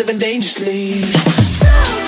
living dangerously. So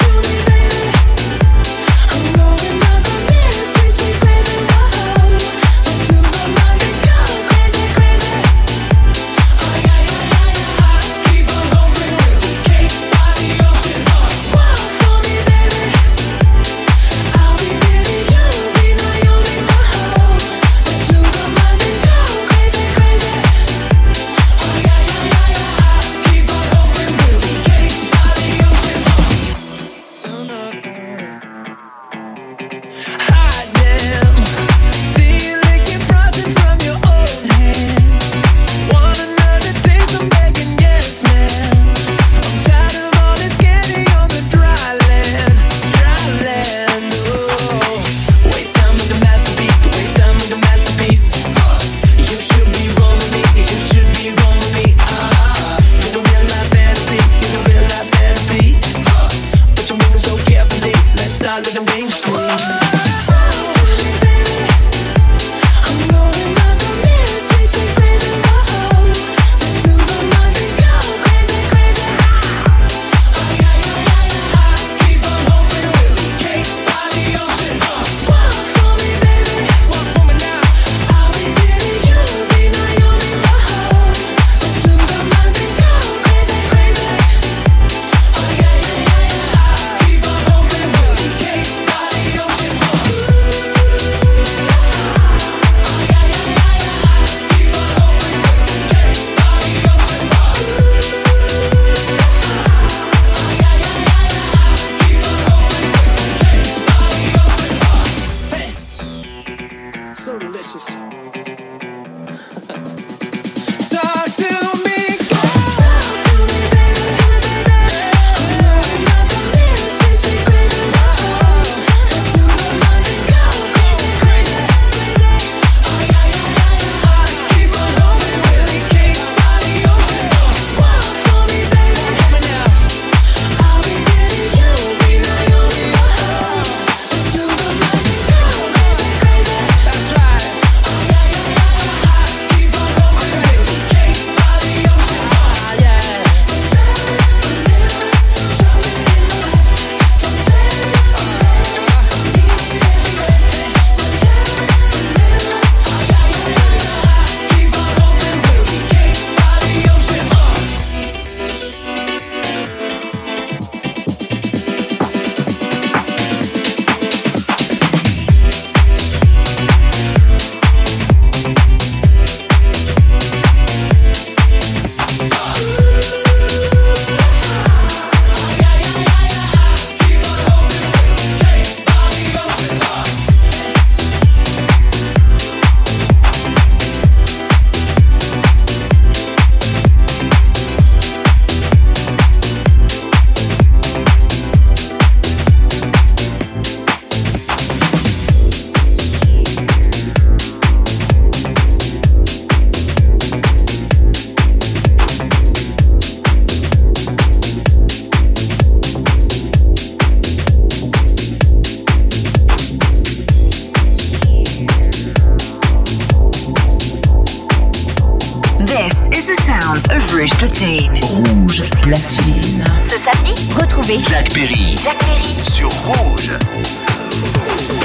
Platine. Rouge platine. Ce samedi, retrouvez Jack Perry Jack Perry sur Rouge. Rouge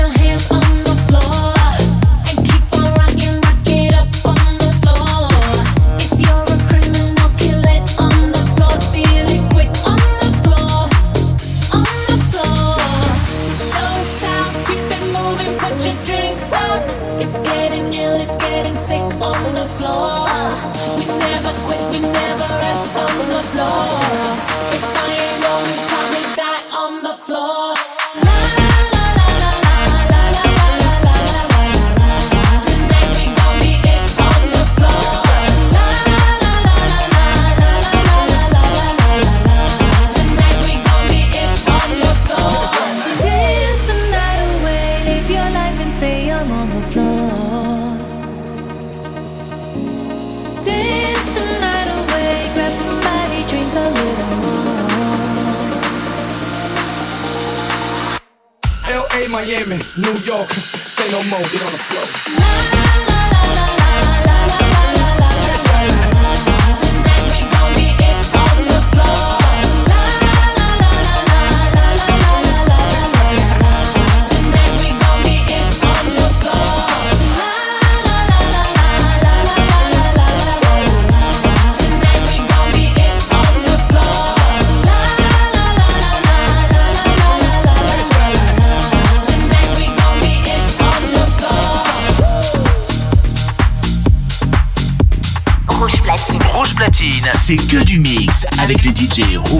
your hands on DJ rouges.